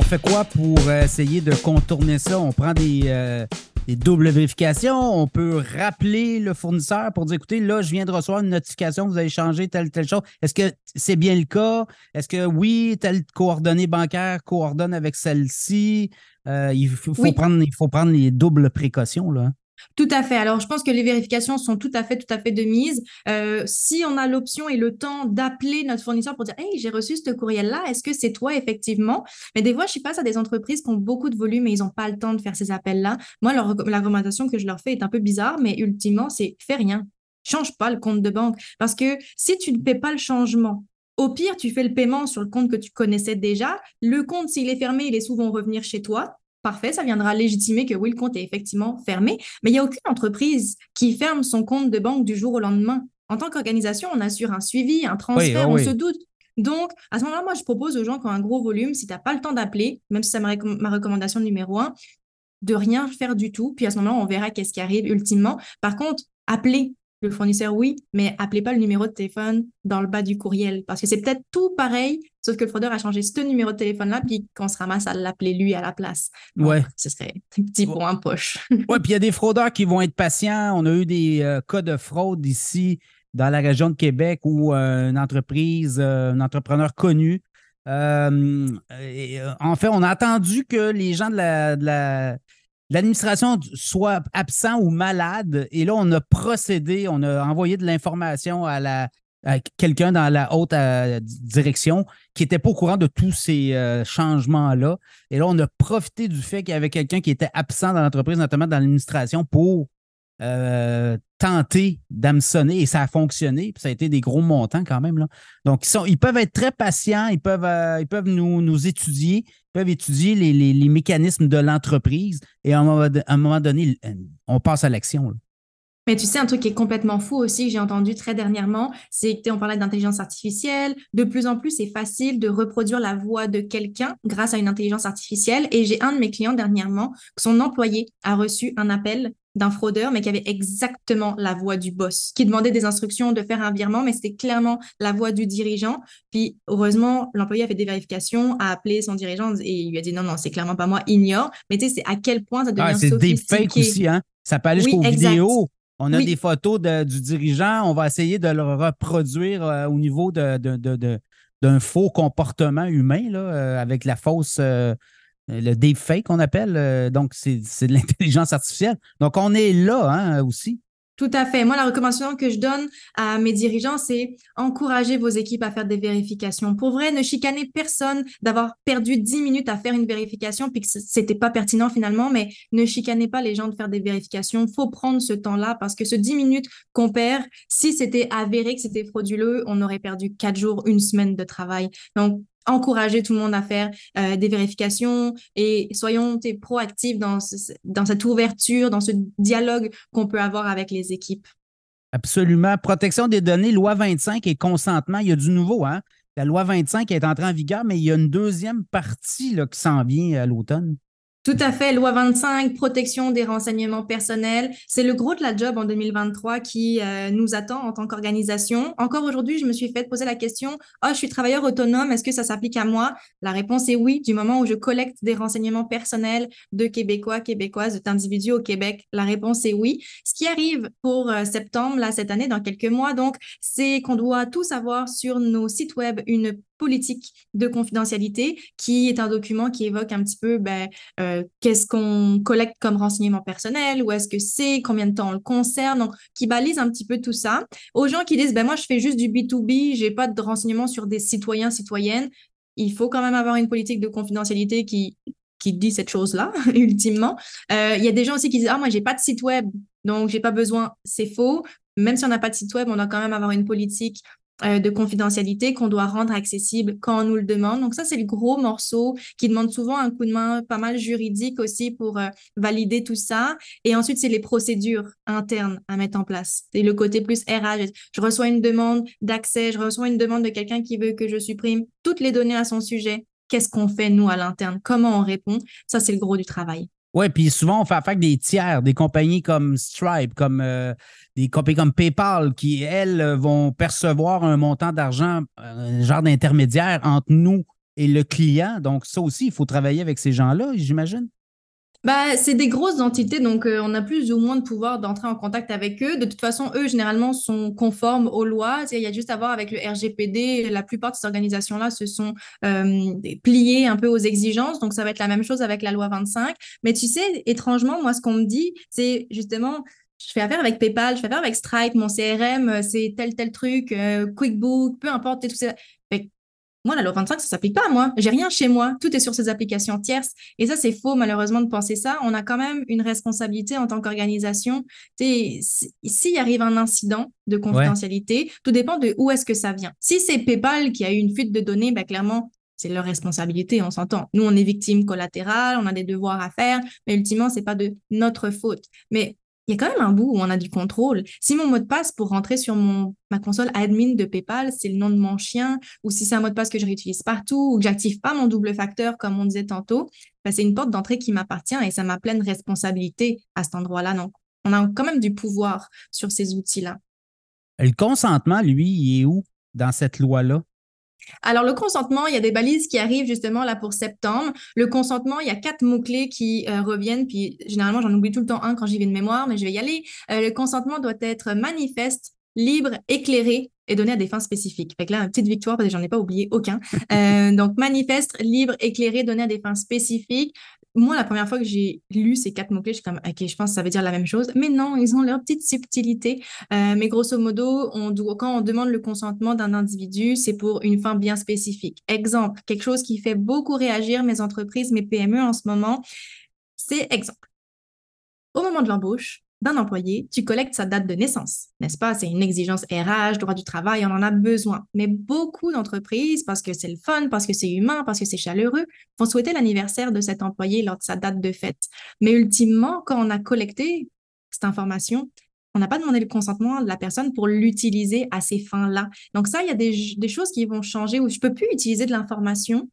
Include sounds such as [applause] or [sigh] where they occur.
on fait quoi pour essayer de contourner ça? On prend des, doubles vérifications. On peut rappeler le fournisseur pour dire écoutez, là, je viens de recevoir une notification, vous avez changé telle, telle chose. Est-ce que c'est bien le cas? Est-ce que oui, telle coordonnée bancaire coordonne avec celle-ci? il, faut, prendre, il faut prendre les doubles précautions. Là. Tout à fait. Alors, je pense que les vérifications sont tout à fait, tout à fait de mise. Euh, si on a l'option et le temps d'appeler notre fournisseur pour dire, hey, j'ai reçu ce courriel-là, est-ce que c'est toi effectivement? Mais des fois, je suis face à des entreprises qui ont beaucoup de volume et ils n'ont pas le temps de faire ces appels-là. Moi, la recommandation que je leur fais est un peu bizarre, mais ultimement, c'est fais rien. Change pas le compte de banque parce que si tu ne fais pas le changement au pire, tu fais le paiement sur le compte que tu connaissais déjà. Le compte, s'il est fermé, il est souvent revenir chez toi parfait, ça viendra légitimer que oui, le compte est effectivement fermé, mais il n'y a aucune entreprise qui ferme son compte de banque du jour au lendemain. En tant qu'organisation, on assure un suivi, un transfert, on se doute. Donc, à ce moment-là, moi, je propose aux gens qui ont un gros volume, si tu n'as pas le temps d'appeler, même si c'est ma, ma recommandation numéro un, de rien faire du tout. Puis à ce moment-là, on verra qu'est-ce qui arrive ultimement. Par contre, appeler, le fournisseur, oui, mais appelez pas le numéro de téléphone dans le bas du courriel parce que c'est peut-être tout pareil, sauf que le fraudeur a changé ce numéro de téléphone-là, puis qu'on se ramasse à l'appeler lui à la place. ouais. Ce serait un petit point en poche. ouais, puis il y a des [laughs] fraudeurs qui vont être patients. On a eu des euh, cas de fraude ici dans la région de Québec où euh, une entreprise, euh, un entrepreneur connu, en fait, on a attendu que les gens de la l'administration soit absent ou malade. Et là, on a procédé, on a envoyé de l'information à la quelqu'un dans la haute euh, direction qui n'était pas au courant de tous ces euh, changements-là. Et là, on a profité du fait qu'il y avait quelqu'un qui était absent dans l'entreprise, notamment dans l'administration, pour euh, tenter d'hameçonner et ça a fonctionné. ça a été des gros montants quand même. Là. Donc, ils, sont, ils peuvent être très patients, ils peuvent, ils peuvent nous, nous étudier, peuvent étudier les, mécanismes de l'entreprise et à un, moment, donné, on passe à l'action. Mais tu sais, un truc qui est complètement fou aussi, que j'ai entendu très dernièrement, c'est que on parlait d'intelligence artificielle. De plus en plus, c'est facile de reproduire la voix de quelqu'un grâce à une intelligence artificielle. Et j'ai un de mes clients dernièrement, son employé a reçu un appel d'un fraudeur, mais qui avait exactement la voix du boss, qui demandait des instructions de faire un virement, mais c'était clairement la voix du dirigeant. Puis, heureusement, l'employé a fait des vérifications, a appelé son dirigeant et il lui a dit non, non, c'est clairement pas moi, ignore. Mais tu sais, c'est à quel point ça devient ah, C'est des fakes aussi, hein? Ça peut aller jusqu'aux vidéos. On a des photos du dirigeant, on va essayer de le reproduire euh, au niveau d'un de, faux comportement humain, là, euh, avec la fausse. Euh, le deepfake qu'on appelle. Euh, donc, c'est de l'intelligence artificielle. Donc, on est là hein, aussi. Tout à fait. Moi, la recommandation que je donne à mes dirigeants, c'est encourager vos équipes à faire des vérifications. Pour vrai, ne chicanez personne d'avoir perdu 10 minutes à faire une vérification puis que c'était pas pertinent finalement, mais ne chicanez pas les gens de faire des vérifications. Faut prendre ce temps-là parce que ce 10 minutes qu'on perd, si c'était avéré que c'était frauduleux, on aurait perdu 4 jours, une semaine de travail. Donc, encourager tout le monde à faire euh, des vérifications et soyons proactifs dans, cette ouverture, dans ce dialogue qu'on peut avoir avec les équipes. Absolument. Protection des données, loi 25 et consentement, il y a du nouveau. Hein? La loi 25 est entrée en vigueur, mais il y a une deuxième partie là, qui s'en vient à l'automne. Tout à fait. Loi 25, protection des renseignements personnels. C'est le gros de la job en 2023 qui euh, nous attend en tant qu'organisation. Encore aujourd'hui, je me suis fait poser la question, oh, je suis travailleur autonome, est-ce que ça s'applique à moi? La réponse est oui, du moment où je collecte des renseignements personnels de Québécois, Québécoises, d'individus au Québec. La réponse est oui. Ce qui arrive pour euh, septembre, là, cette année, dans quelques mois, donc, c'est qu'on doit tous avoir sur nos sites web une politique de confidentialité, qui est un document qui évoque un petit peu ben, euh, qu'est-ce qu'on collecte comme renseignement personnel, où est-ce que c'est, combien de temps on le concerne, donc qui balise un petit peu tout ça. Aux gens qui disent, ben, moi, je fais juste du B2B, j'ai pas de renseignements sur des citoyens, citoyennes, il faut quand même avoir une politique de confidentialité qui qui dit cette chose-là, [laughs] ultimement. Euh, il y a des gens aussi qui disent, ah, moi, j'ai pas de site web, donc j'ai pas besoin. C'est faux. Même si on n'a pas de site web, on doit quand même avoir une politique de confidentialité qu'on doit rendre accessible quand on nous le demande. Donc ça, c'est le gros morceau qui demande souvent un coup de main pas mal juridique aussi pour euh, valider tout ça. Et ensuite, c'est les procédures internes à mettre en place. C'est le côté plus RH. Je reçois une demande d'accès, je reçois une demande de quelqu'un qui veut que je supprime toutes les données à son sujet. Qu'est-ce qu'on fait, nous, à l'interne? Comment on répond? Ça, c'est le gros du travail. Oui, puis souvent, on fait affaire avec des tiers, des compagnies comme Stripe, comme euh, des compagnies comme PayPal, qui, elles, vont percevoir un montant d'argent, un genre d'intermédiaire entre nous et le client. Donc, ça aussi, il faut travailler avec ces gens-là, j'imagine. Bah, c'est des grosses entités, donc euh, on a plus ou moins de pouvoir d'entrer en contact avec eux. De toute façon, eux, généralement, sont conformes aux lois. Il y a juste à voir avec le RGPD. La plupart de ces organisations-là se sont euh, pliées un peu aux exigences. Donc, ça va être la même chose avec la loi 25. Mais tu sais, étrangement, moi, ce qu'on me dit, c'est justement, je fais affaire avec PayPal, je fais affaire avec Stripe, mon CRM, euh, c'est tel, tel truc, QuickBook, peu importe, tout ça. Moi, la loi 25, ça s'applique pas à moi. J'ai rien chez moi. Tout est sur ces applications tierces. Et ça, c'est faux, malheureusement, de penser ça. On a quand même une responsabilité en tant qu'organisation. S'il arrive un incident de confidentialité, tout dépend de où est-ce que ça vient. Si c'est PayPal qui a eu une fuite de données, ben, clairement, c'est leur responsabilité, on s'entend. Nous, on est victime collatérale, on a des devoirs à faire, mais ultimement, c'est pas de notre faute. Mais il y a quand même un bout où on a du contrôle. Si mon mot de passe pour rentrer sur ma console admin de PayPal, c'est le nom de mon chien, ou si c'est un mot de passe que je réutilise partout, ou que j'active pas mon double facteur, comme on disait tantôt, ben c'est une porte d'entrée qui m'appartient et ça m'a pleine responsabilité à cet endroit-là. Donc, on a quand même du pouvoir sur ces outils-là. Le consentement, lui, il est où dans cette loi-là? Alors, le consentement, il y a des balises qui arrivent justement là pour septembre. Le consentement, il y a quatre mots-clés qui euh, reviennent, puis généralement, j'en oublie tout le temps un quand j'y vais de mémoire, mais je vais y aller. Euh, le consentement doit être manifeste, libre, éclairé et donné à des fins spécifiques. Fait que là, une petite victoire parce que j'en ai pas oublié aucun. Euh, donc, manifeste, libre, éclairé, donné à des fins spécifiques moi, la première fois que j'ai lu ces quatre mots-clés, je suis comme, OK, je pense que ça veut dire la même chose. Mais non, ils ont leur petite subtilité. Euh, mais grosso modo, on doit, quand on demande le consentement d'un individu, c'est pour une fin bien spécifique. Exemple, quelque chose qui fait beaucoup réagir mes entreprises, mes PME en ce moment, c'est exemple. Au moment de l'embauche, d'un employé, tu collectes sa date de naissance, n'est-ce pas? C'est une exigence RH, droit du travail, on en a besoin. Mais beaucoup d'entreprises, parce que c'est le fun, parce que c'est humain, parce que c'est chaleureux, vont souhaiter l'anniversaire de cet employé lors de sa date de fête. Mais ultimement, quand on a collecté cette information, on n'a pas demandé le consentement de la personne pour l'utiliser à ces fins-là. Donc ça, il y a des, choses qui vont changer où je peux plus utiliser de l'information